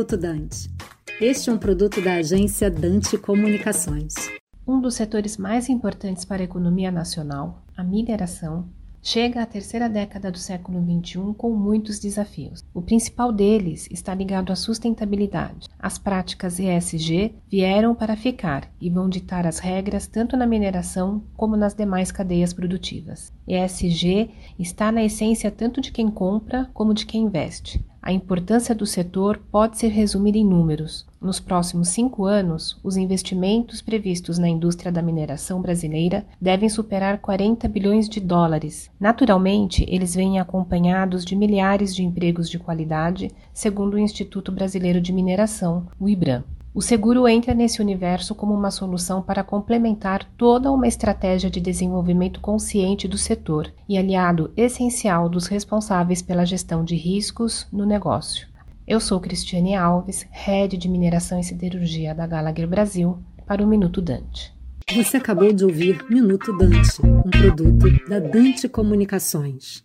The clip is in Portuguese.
Minuto Dante. Este é um produto da agência Dante Comunicações. Um dos setores mais importantes para a economia nacional, a mineração, chega à terceira década do século XXI com muitos desafios. O principal deles está ligado à sustentabilidade. As práticas ESG vieram para ficar e vão ditar as regras tanto na mineração como nas demais cadeias produtivas. ESG está na essência tanto de quem compra como de quem investe. A importância do setor pode ser resumida em números. Nos próximos cinco anos, os investimentos previstos na indústria da mineração brasileira devem superar 40 bilhões de dólares. Naturalmente, eles vêm acompanhados de milhares de empregos de qualidade, segundo o Instituto Brasileiro de Mineração, o IBRAM. O seguro entra nesse universo como uma solução para complementar toda uma estratégia de desenvolvimento consciente do setor e aliado essencial dos responsáveis pela gestão de riscos no negócio. Eu sou Cristiane Alves, Head de Mineração e Siderurgia da Gallagher Brasil, para o Minuto Dante. Você acabou de ouvir Minuto Dante, um produto da Dante Comunicações.